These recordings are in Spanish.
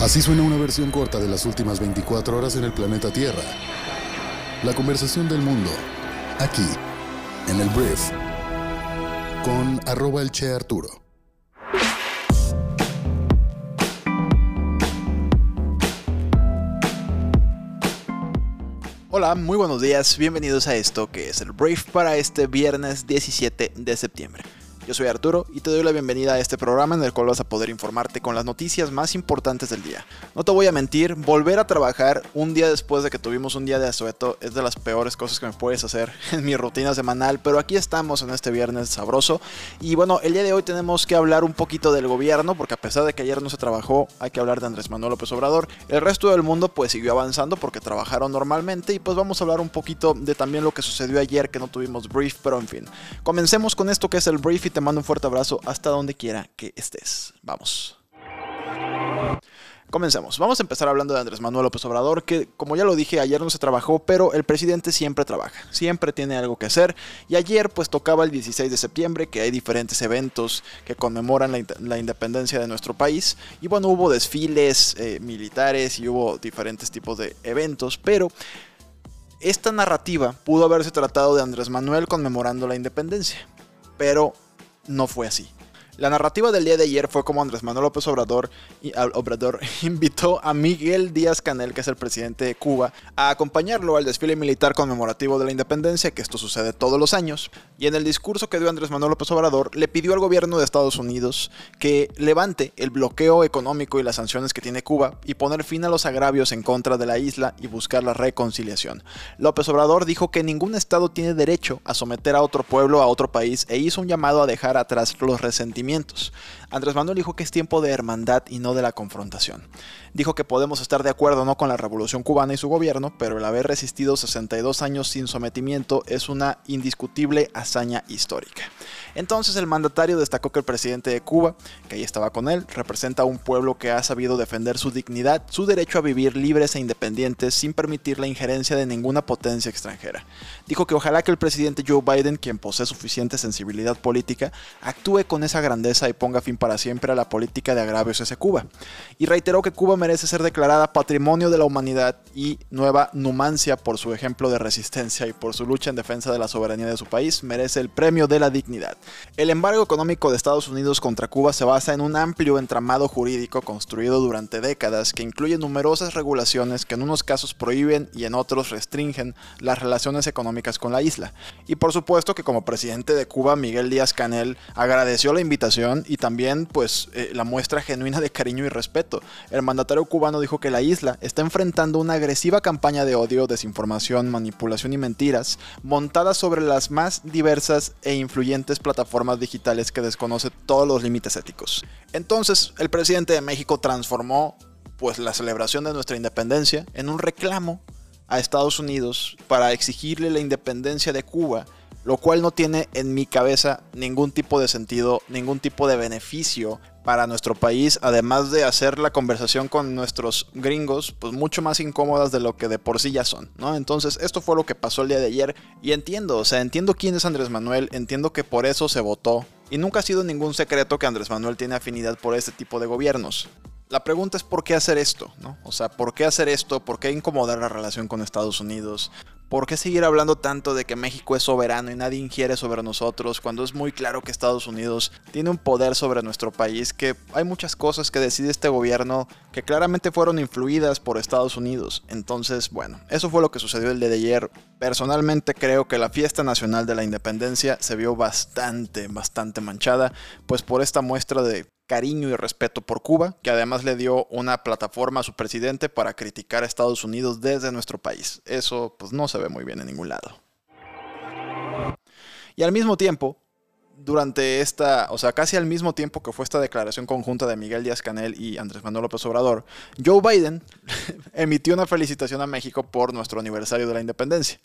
Así suena una versión corta de las últimas 24 horas en el planeta Tierra. La conversación del mundo, aquí, en el Brief, con arroba el Che Arturo. Hola, muy buenos días, bienvenidos a esto que es el Brief para este viernes 17 de septiembre. Yo soy Arturo y te doy la bienvenida a este programa en el cual vas a poder informarte con las noticias más importantes del día. No te voy a mentir, volver a trabajar un día después de que tuvimos un día de asueto es de las peores cosas que me puedes hacer en mi rutina semanal, pero aquí estamos en este viernes sabroso y bueno, el día de hoy tenemos que hablar un poquito del gobierno porque a pesar de que ayer no se trabajó, hay que hablar de Andrés Manuel López Obrador. El resto del mundo pues siguió avanzando porque trabajaron normalmente y pues vamos a hablar un poquito de también lo que sucedió ayer que no tuvimos brief, pero en fin. Comencemos con esto que es el brief y te mando un fuerte abrazo hasta donde quiera que estés. Vamos. Comencemos. Vamos a empezar hablando de Andrés Manuel López Obrador, que como ya lo dije, ayer no se trabajó, pero el presidente siempre trabaja, siempre tiene algo que hacer. Y ayer pues tocaba el 16 de septiembre, que hay diferentes eventos que conmemoran la, independencia de nuestro país. Y bueno, hubo desfiles eh, militares y hubo diferentes tipos de eventos, pero esta narrativa pudo haberse tratado de Andrés Manuel conmemorando la independencia. Pero no fue así. La narrativa del día de ayer fue como Andrés Manuel López Obrador, Obrador invitó a Miguel Díaz Canel, que es el presidente de Cuba, a acompañarlo al desfile militar conmemorativo de la independencia, que esto sucede todos los años. Y en el discurso que dio Andrés Manuel López Obrador, le pidió al gobierno de Estados Unidos que levante el bloqueo económico y las sanciones que tiene Cuba y poner fin a los agravios en contra de la isla y buscar la reconciliación. López Obrador dijo que ningún Estado tiene derecho a someter a otro pueblo a otro país e hizo un llamado a dejar atrás los resentimientos movimientos. Andrés Manuel dijo que es tiempo de hermandad y no de la confrontación. Dijo que podemos estar de acuerdo no con la revolución cubana y su gobierno, pero el haber resistido 62 años sin sometimiento es una indiscutible hazaña histórica. Entonces el mandatario destacó que el presidente de Cuba, que ahí estaba con él, representa a un pueblo que ha sabido defender su dignidad, su derecho a vivir libres e independientes sin permitir la injerencia de ninguna potencia extranjera. Dijo que ojalá que el presidente Joe Biden, quien posee suficiente sensibilidad política, actúe con esa grandeza y ponga fin para siempre a la política de agravios hacia Cuba. Y reiteró que Cuba merece ser declarada Patrimonio de la Humanidad y Nueva Numancia por su ejemplo de resistencia y por su lucha en defensa de la soberanía de su país, merece el premio de la dignidad. El embargo económico de Estados Unidos contra Cuba se basa en un amplio entramado jurídico construido durante décadas que incluye numerosas regulaciones que en unos casos prohíben y en otros restringen las relaciones económicas con la isla. Y por supuesto que como presidente de Cuba, Miguel Díaz Canel agradeció la invitación y también pues eh, la muestra genuina de cariño y respeto. El mandatario cubano dijo que la isla está enfrentando una agresiva campaña de odio, desinformación, manipulación y mentiras montada sobre las más diversas e influyentes plataformas digitales que desconoce todos los límites éticos. Entonces, el presidente de México transformó pues la celebración de nuestra independencia en un reclamo a Estados Unidos para exigirle la independencia de Cuba, lo cual no tiene en mi cabeza ningún tipo de sentido, ningún tipo de beneficio para nuestro país, además de hacer la conversación con nuestros gringos, pues mucho más incómodas de lo que de por sí ya son, ¿no? Entonces, esto fue lo que pasó el día de ayer y entiendo, o sea, entiendo quién es Andrés Manuel, entiendo que por eso se votó y nunca ha sido ningún secreto que Andrés Manuel tiene afinidad por este tipo de gobiernos. La pregunta es por qué hacer esto, ¿no? O sea, ¿por qué hacer esto? ¿Por qué incomodar la relación con Estados Unidos? ¿Por qué seguir hablando tanto de que México es soberano y nadie ingiere sobre nosotros cuando es muy claro que Estados Unidos tiene un poder sobre nuestro país? Que hay muchas cosas que decide este gobierno que claramente fueron influidas por Estados Unidos. Entonces, bueno, eso fue lo que sucedió el día de ayer. Personalmente creo que la fiesta nacional de la independencia se vio bastante, bastante manchada, pues por esta muestra de cariño y respeto por Cuba, que además le dio una plataforma a su presidente para criticar a Estados Unidos desde nuestro país. Eso pues no se ve muy bien en ningún lado. Y al mismo tiempo, durante esta, o sea, casi al mismo tiempo que fue esta declaración conjunta de Miguel Díaz Canel y Andrés Manuel López Obrador, Joe Biden emitió una felicitación a México por nuestro aniversario de la independencia.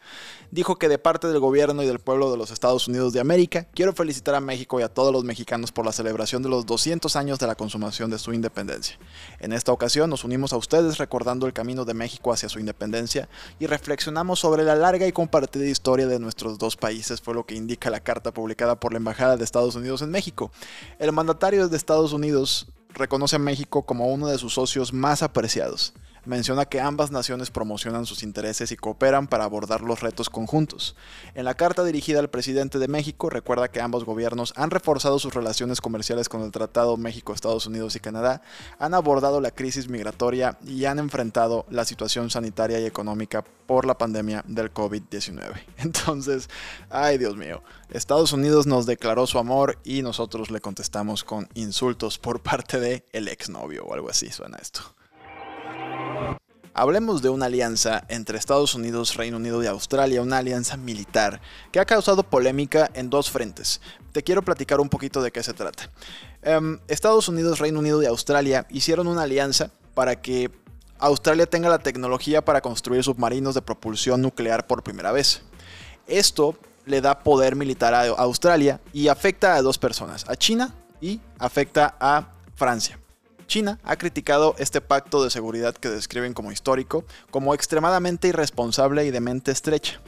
Dijo que de parte del gobierno y del pueblo de los Estados Unidos de América, quiero felicitar a México y a todos los mexicanos por la celebración de los 200 años de la consumación de su independencia. En esta ocasión nos unimos a ustedes recordando el camino de México hacia su independencia y reflexionamos sobre la larga y compartida historia de nuestros dos países, fue lo que indica la carta publicada por la Embajada de Estados Unidos en México. El mandatario de Estados Unidos reconoce a México como uno de sus socios más apreciados menciona que ambas naciones promocionan sus intereses y cooperan para abordar los retos conjuntos. En la carta dirigida al presidente de México, recuerda que ambos gobiernos han reforzado sus relaciones comerciales con el Tratado México, Estados Unidos y Canadá, han abordado la crisis migratoria y han enfrentado la situación sanitaria y económica por la pandemia del COVID-19. Entonces, ay Dios mío, Estados Unidos nos declaró su amor y nosotros le contestamos con insultos por parte de el exnovio o algo así suena esto. Hablemos de una alianza entre Estados Unidos, Reino Unido y Australia, una alianza militar que ha causado polémica en dos frentes. Te quiero platicar un poquito de qué se trata. Em, Estados Unidos, Reino Unido y Australia hicieron una alianza para que Australia tenga la tecnología para construir submarinos de propulsión nuclear por primera vez. Esto le da poder militar a Australia y afecta a dos personas, a China y afecta a Francia. China ha criticado este pacto de seguridad que describen como histórico como extremadamente irresponsable y de mente estrecha.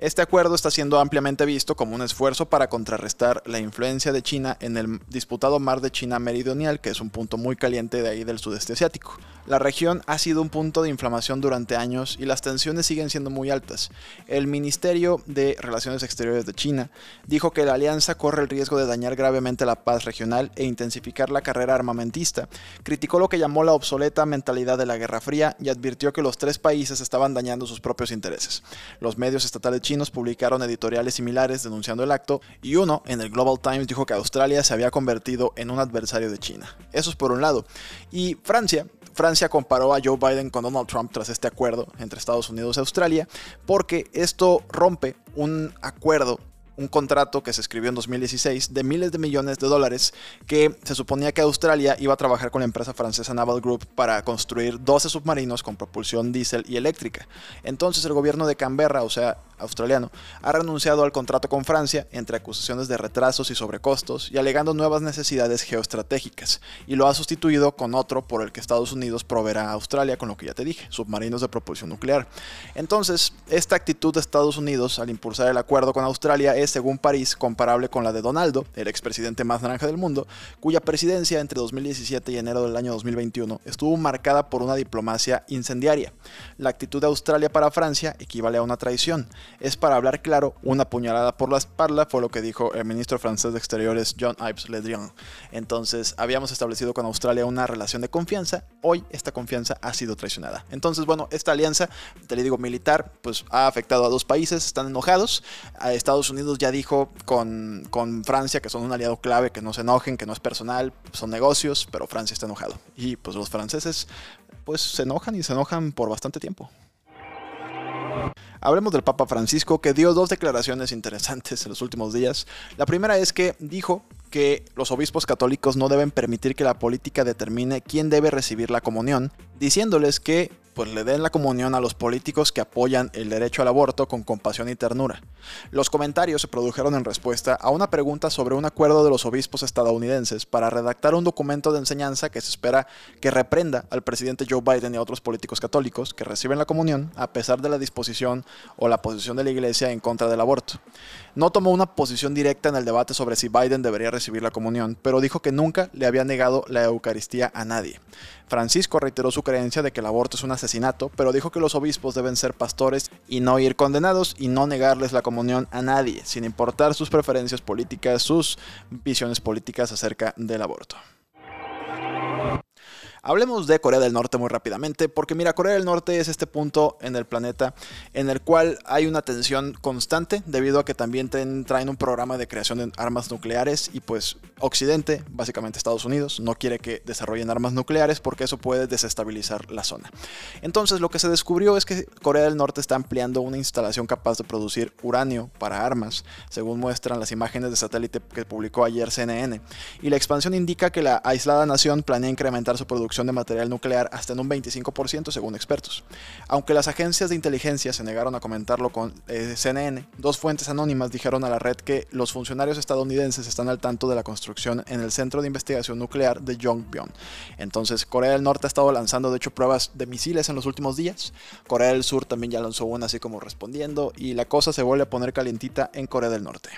Este acuerdo está siendo ampliamente visto como un esfuerzo para contrarrestar la influencia de China en el disputado mar de China Meridional, que es un punto muy caliente de ahí del sudeste asiático. La región ha sido un punto de inflamación durante años y las tensiones siguen siendo muy altas. El Ministerio de Relaciones Exteriores de China dijo que la alianza corre el riesgo de dañar gravemente la paz regional e intensificar la carrera armamentista. Criticó lo que llamó la obsoleta mentalidad de la Guerra Fría y advirtió que los tres países estaban dañando sus propios intereses. Los medios estatales chinos publicaron editoriales similares denunciando el acto y uno, en el Global Times, dijo que Australia se había convertido en un adversario de China. Eso es por un lado. Y Francia, Francia comparó a Joe Biden con Donald Trump tras este acuerdo entre Estados Unidos y Australia, porque esto rompe un acuerdo un contrato que se escribió en 2016 de miles de millones de dólares que se suponía que Australia iba a trabajar con la empresa francesa Naval Group para construir 12 submarinos con propulsión diésel y eléctrica. Entonces el gobierno de Canberra, o sea, australiano, ha renunciado al contrato con Francia entre acusaciones de retrasos y sobrecostos y alegando nuevas necesidades geoestratégicas, y lo ha sustituido con otro por el que Estados Unidos proveerá a Australia, con lo que ya te dije, submarinos de propulsión nuclear. Entonces, esta actitud de Estados Unidos al impulsar el acuerdo con Australia es, según París, comparable con la de Donaldo, el expresidente más naranja del mundo, cuya presidencia entre 2017 y enero del año 2021 estuvo marcada por una diplomacia incendiaria. La actitud de Australia para Francia equivale a una traición, es para hablar claro, una puñalada por la espalda, fue lo que dijo el ministro francés de Exteriores John Ives Le Drian. Entonces, habíamos establecido con Australia una relación de confianza, hoy esta confianza ha sido traicionada. Entonces, bueno, esta alianza, te le digo militar, pues ha afectado a dos países, están enojados. A Estados Unidos ya dijo con, con Francia que son un aliado clave, que no se enojen, que no es personal, son negocios, pero Francia está enojado. Y pues los franceses pues se enojan y se enojan por bastante tiempo. Hablemos del Papa Francisco, que dio dos declaraciones interesantes en los últimos días. La primera es que dijo que los obispos católicos no deben permitir que la política determine quién debe recibir la comunión, diciéndoles que pues le den la comunión a los políticos que apoyan el derecho al aborto con compasión y ternura. Los comentarios se produjeron en respuesta a una pregunta sobre un acuerdo de los obispos estadounidenses para redactar un documento de enseñanza que se espera que reprenda al presidente Joe Biden y a otros políticos católicos que reciben la comunión a pesar de la disposición o la posición de la iglesia en contra del aborto. No tomó una posición directa en el debate sobre si Biden debería recibir la comunión, pero dijo que nunca le había negado la Eucaristía a nadie. Francisco reiteró su creencia de que el aborto es un asesinato, pero dijo que los obispos deben ser pastores y no ir condenados y no negarles la comunión a nadie, sin importar sus preferencias políticas, sus visiones políticas acerca del aborto. Hablemos de Corea del Norte muy rápidamente, porque mira, Corea del Norte es este punto en el planeta en el cual hay una tensión constante debido a que también traen un programa de creación de armas nucleares y pues Occidente, básicamente Estados Unidos, no quiere que desarrollen armas nucleares porque eso puede desestabilizar la zona. Entonces lo que se descubrió es que Corea del Norte está ampliando una instalación capaz de producir uranio para armas, según muestran las imágenes de satélite que publicó ayer CNN, y la expansión indica que la aislada nación planea incrementar su de material nuclear hasta en un 25% según expertos. Aunque las agencias de inteligencia se negaron a comentarlo con eh, CNN, dos fuentes anónimas dijeron a la red que los funcionarios estadounidenses están al tanto de la construcción en el Centro de Investigación Nuclear de Yongbyon. Entonces, Corea del Norte ha estado lanzando de hecho pruebas de misiles en los últimos días. Corea del Sur también ya lanzó una así como respondiendo y la cosa se vuelve a poner calientita en Corea del Norte.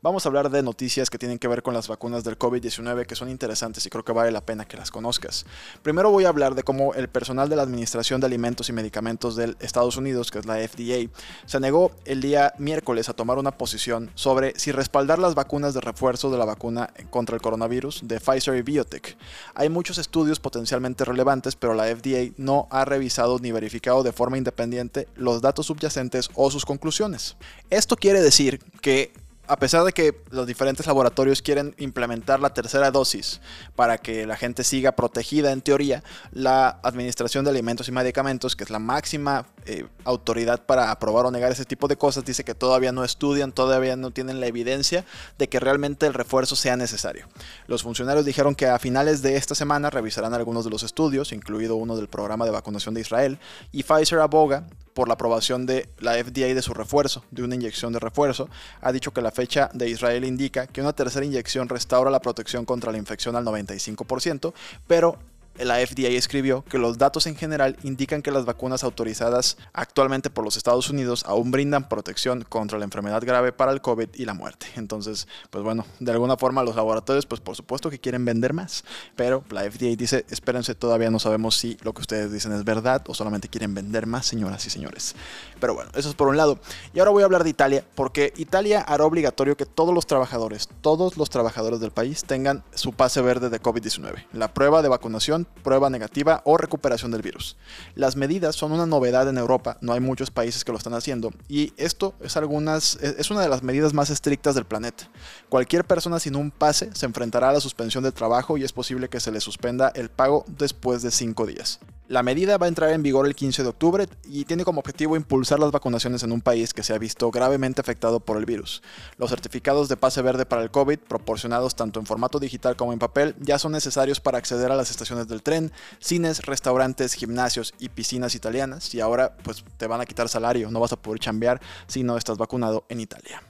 Vamos a hablar de noticias que tienen que ver con las vacunas del COVID-19 que son interesantes y creo que vale la pena que las conozcas. Primero voy a hablar de cómo el personal de la Administración de Alimentos y Medicamentos de Estados Unidos, que es la FDA, se negó el día miércoles a tomar una posición sobre si respaldar las vacunas de refuerzo de la vacuna contra el coronavirus de Pfizer y Biotech. Hay muchos estudios potencialmente relevantes, pero la FDA no ha revisado ni verificado de forma independiente los datos subyacentes o sus conclusiones. Esto quiere decir que a pesar de que los diferentes laboratorios quieren implementar la tercera dosis para que la gente siga protegida en teoría, la Administración de Alimentos y Medicamentos, que es la máxima eh, autoridad para aprobar o negar ese tipo de cosas, dice que todavía no estudian, todavía no tienen la evidencia de que realmente el refuerzo sea necesario. Los funcionarios dijeron que a finales de esta semana revisarán algunos de los estudios, incluido uno del programa de vacunación de Israel, y Pfizer aboga por la aprobación de la FDA de su refuerzo, de una inyección de refuerzo, ha dicho que la fecha de Israel indica que una tercera inyección restaura la protección contra la infección al 95%, pero la FDA escribió que los datos en general indican que las vacunas autorizadas actualmente por los Estados Unidos aún brindan protección contra la enfermedad grave para el COVID y la muerte. Entonces, pues bueno, de alguna forma los laboratorios, pues por supuesto que quieren vender más, pero la FDA dice, espérense, todavía no sabemos si lo que ustedes dicen es verdad o solamente quieren vender más, señoras y señores. Pero bueno, eso es por un lado. Y ahora voy a hablar de Italia, porque Italia hará obligatorio que todos los trabajadores, todos los trabajadores del país tengan su pase verde de COVID-19, la prueba de vacunación prueba negativa o recuperación del virus. Las medidas son una novedad en Europa, no hay muchos países que lo están haciendo y esto es, algunas, es una de las medidas más estrictas del planeta. Cualquier persona sin un pase se enfrentará a la suspensión de trabajo y es posible que se le suspenda el pago después de cinco días. La medida va a entrar en vigor el 15 de octubre y tiene como objetivo impulsar las vacunaciones en un país que se ha visto gravemente afectado por el virus. Los certificados de pase verde para el COVID, proporcionados tanto en formato digital como en papel, ya son necesarios para acceder a las estaciones del tren, cines, restaurantes, gimnasios y piscinas italianas y ahora pues te van a quitar salario, no vas a poder chambear si no estás vacunado en Italia.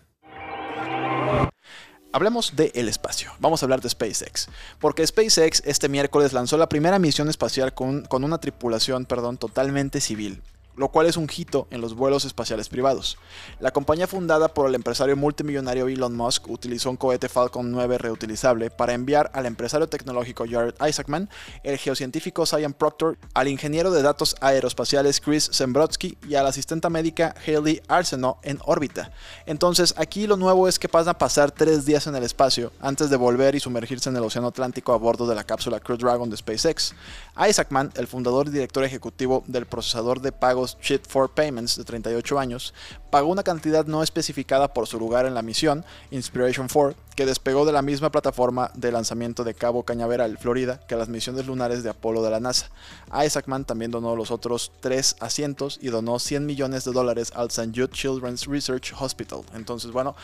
Hablemos del el espacio. Vamos a hablar de SpaceX. Porque SpaceX este miércoles lanzó la primera misión espacial con, con una tripulación perdón, totalmente civil lo cual es un hito en los vuelos espaciales privados. La compañía fundada por el empresario multimillonario Elon Musk utilizó un cohete Falcon 9 reutilizable para enviar al empresario tecnológico Jared Isaacman, el geocientífico Cyan Proctor, al ingeniero de datos aeroespaciales Chris Zembrodsky y a la asistente médica Haley Arsenault en órbita. Entonces, aquí lo nuevo es que pasan a pasar tres días en el espacio antes de volver y sumergirse en el Océano Atlántico a bordo de la cápsula Crew Dragon de SpaceX. Isaacman, el fundador y director ejecutivo del procesador de pagos Shit for Payments, de 38 años, pagó una cantidad no especificada por su lugar en la misión, Inspiration 4, que despegó de la misma plataforma de lanzamiento de Cabo Cañaveral, Florida, que las misiones lunares de Apolo de la NASA. Isaacman también donó los otros tres asientos y donó 100 millones de dólares al St. Jude Children's Research Hospital. Entonces, bueno,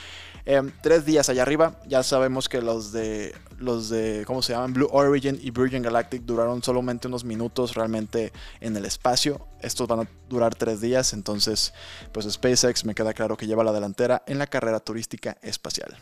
em, tres días allá arriba, ya sabemos que los de, los de, ¿cómo se llaman? Blue Origin y Virgin Galactic duraron solamente unos minutos realmente en el espacio. Estos van a durar tres días, entonces, pues SpaceX me queda claro que lleva la delantera en la carrera turística espacial.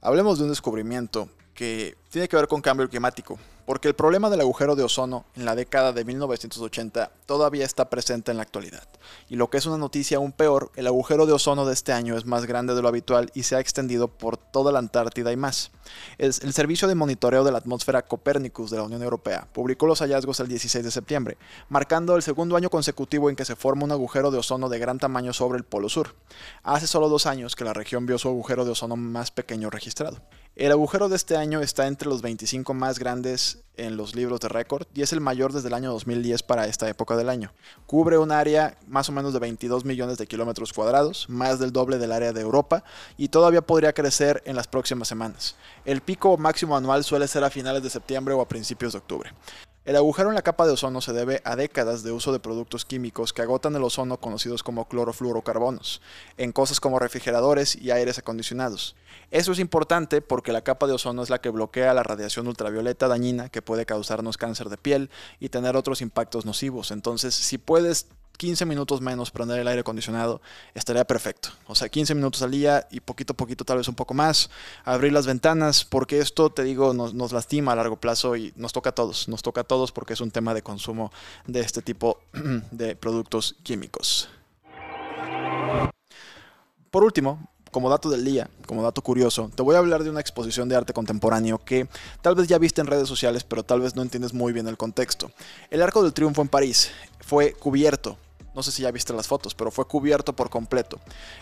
Hablemos de un descubrimiento que tiene que ver con cambio climático, porque el problema del agujero de ozono en la década de 1980 todavía está presente en la actualidad. Y lo que es una noticia aún peor, el agujero de ozono de este año es más grande de lo habitual y se ha extendido por toda la Antártida y más. El, Servicio de Monitoreo de la Atmósfera Copernicus de la Unión Europea publicó los hallazgos el 16 de septiembre, marcando el segundo año consecutivo en que se forma un agujero de ozono de gran tamaño sobre el Polo Sur. Hace solo dos años que la región vio su agujero de ozono más pequeño registrado. El agujero de este año está entre los 25 más grandes en los libros de récord y es el mayor desde el año 2010 para esta época del año. Cubre un área más o menos de 22 millones de kilómetros cuadrados, más del doble del área de Europa y todavía podría crecer en las próximas semanas. El pico máximo anual suele ser a finales de septiembre o a principios de octubre. El agujero en la capa de ozono se debe a décadas de uso de productos químicos que agotan el ozono conocidos como clorofluorocarbonos, en cosas como refrigeradores y aires acondicionados. Eso es importante porque la capa de ozono es la que bloquea la radiación ultravioleta dañina que puede causarnos cáncer de piel y tener otros impactos nocivos. Entonces, si puedes 15 minutos menos prender el aire acondicionado, estaría perfecto. O sea, 15 minutos al día y poquito a poquito, tal vez un poco más. Abrir las ventanas, porque esto, te digo, nos, nos lastima a largo plazo y nos toca a todos. Nos toca a todos porque es un tema de consumo de este tipo de productos químicos. Por último, como dato del día, como dato curioso, te voy a hablar de una exposición de arte contemporáneo que tal vez ya viste en redes sociales, pero tal vez no entiendes muy bien el contexto. El Arco del Triunfo en París fue cubierto, no sé si ya viste las fotos, pero fue cubierto por completo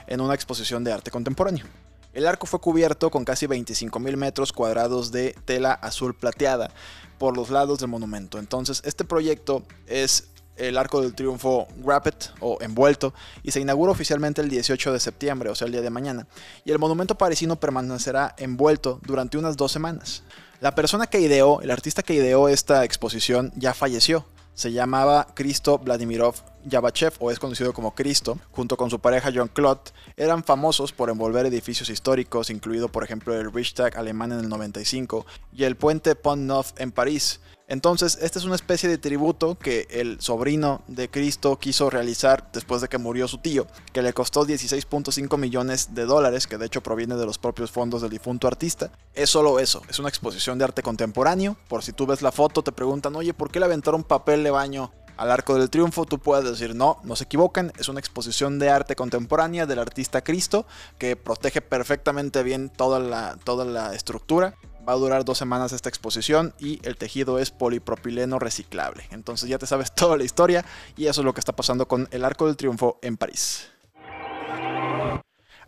en una exposición de arte contemporáneo. El arco fue cubierto con casi 25.000 metros cuadrados de tela azul plateada por los lados del monumento. Entonces, este proyecto es el Arco del Triunfo Wrapped o envuelto y se inaugura oficialmente el 18 de septiembre, o sea, el día de mañana. Y el monumento parisino permanecerá envuelto durante unas dos semanas. La persona que ideó, el artista que ideó esta exposición ya falleció. Se llamaba Cristo Vladimirov Yabachev, o es conocido como Cristo, junto con su pareja John Claude, eran famosos por envolver edificios históricos, incluido por ejemplo el Reichstag alemán en el 95 y el puente Pont Neuf en París. Entonces, esta es una especie de tributo que el sobrino de Cristo quiso realizar después de que murió su tío, que le costó 16.5 millones de dólares, que de hecho proviene de los propios fondos del difunto artista. Es solo eso, es una exposición de arte contemporáneo. Por si tú ves la foto, te preguntan, oye, ¿por qué le aventaron papel de baño al Arco del Triunfo, tú puedes decir, no, no se equivocan, es una exposición de arte contemporánea del artista Cristo que protege perfectamente bien toda la, toda la estructura. Va a durar dos semanas esta exposición y el tejido es polipropileno reciclable. Entonces ya te sabes toda la historia y eso es lo que está pasando con el Arco del Triunfo en París.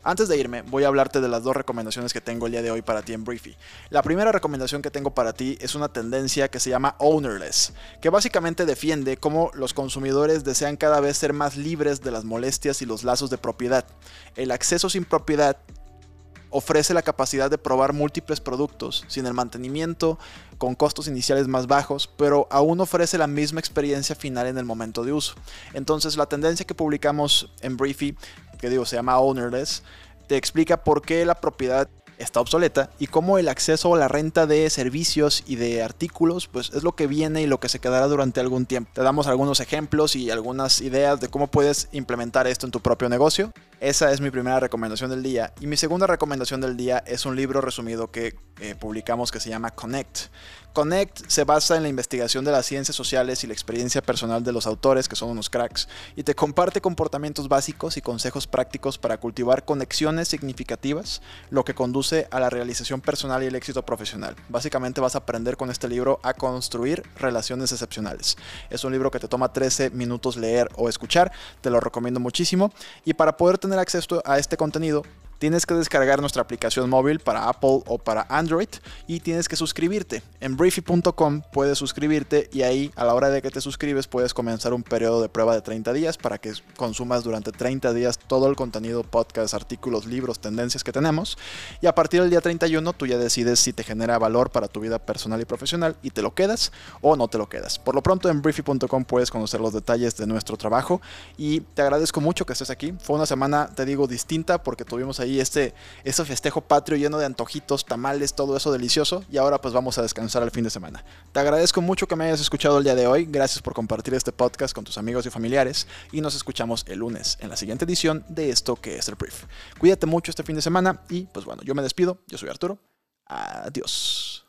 Antes de irme, voy a hablarte de las dos recomendaciones que tengo el día de hoy para ti en Briefy. La primera recomendación que tengo para ti es una tendencia que se llama Ownerless, que básicamente defiende cómo los consumidores desean cada vez ser más libres de las molestias y los lazos de propiedad. El acceso sin propiedad ofrece la capacidad de probar múltiples productos sin el mantenimiento, con costos iniciales más bajos, pero aún ofrece la misma experiencia final en el momento de uso. Entonces la tendencia que publicamos en Briefy, que digo se llama Ownerless, te explica por qué la propiedad está obsoleta y cómo el acceso a la renta de servicios y de artículos pues es lo que viene y lo que se quedará durante algún tiempo. Te damos algunos ejemplos y algunas ideas de cómo puedes implementar esto en tu propio negocio. Esa es mi primera recomendación del día. Y mi segunda recomendación del día es un libro resumido que eh, publicamos que se llama Connect. Connect se basa en la investigación de las ciencias sociales y la experiencia personal de los autores, que son unos cracks, y te comparte comportamientos básicos y consejos prácticos para cultivar conexiones significativas, lo que conduce a la realización personal y el éxito profesional. Básicamente vas a aprender con este libro a construir relaciones excepcionales. Es un libro que te toma 13 minutos leer o escuchar, te lo recomiendo muchísimo, y para poder tener acceso a este contenido, tienes que descargar nuestra aplicación móvil para Apple o para Android y tienes que suscribirte. En briefy.com puedes suscribirte y ahí a la hora de que te suscribes puedes comenzar un periodo de prueba de 30 días para que consumas durante 30 días todo el contenido, podcast, artículos, libros, tendencias que tenemos. Y a partir del día 31 tú ya decides si te genera valor para tu vida personal y profesional y te lo quedas o no te lo quedas. Por lo pronto en briefy.com puedes conocer los detalles de nuestro trabajo y te agradezco mucho que estés aquí. Fue una semana, te digo, distinta porque tuvimos ahí y este, este festejo patrio lleno de antojitos, tamales, todo eso delicioso. Y ahora pues vamos a descansar al fin de semana. Te agradezco mucho que me hayas escuchado el día de hoy. Gracias por compartir este podcast con tus amigos y familiares. Y nos escuchamos el lunes en la siguiente edición de esto que es el Brief. Cuídate mucho este fin de semana y pues bueno, yo me despido. Yo soy Arturo. Adiós.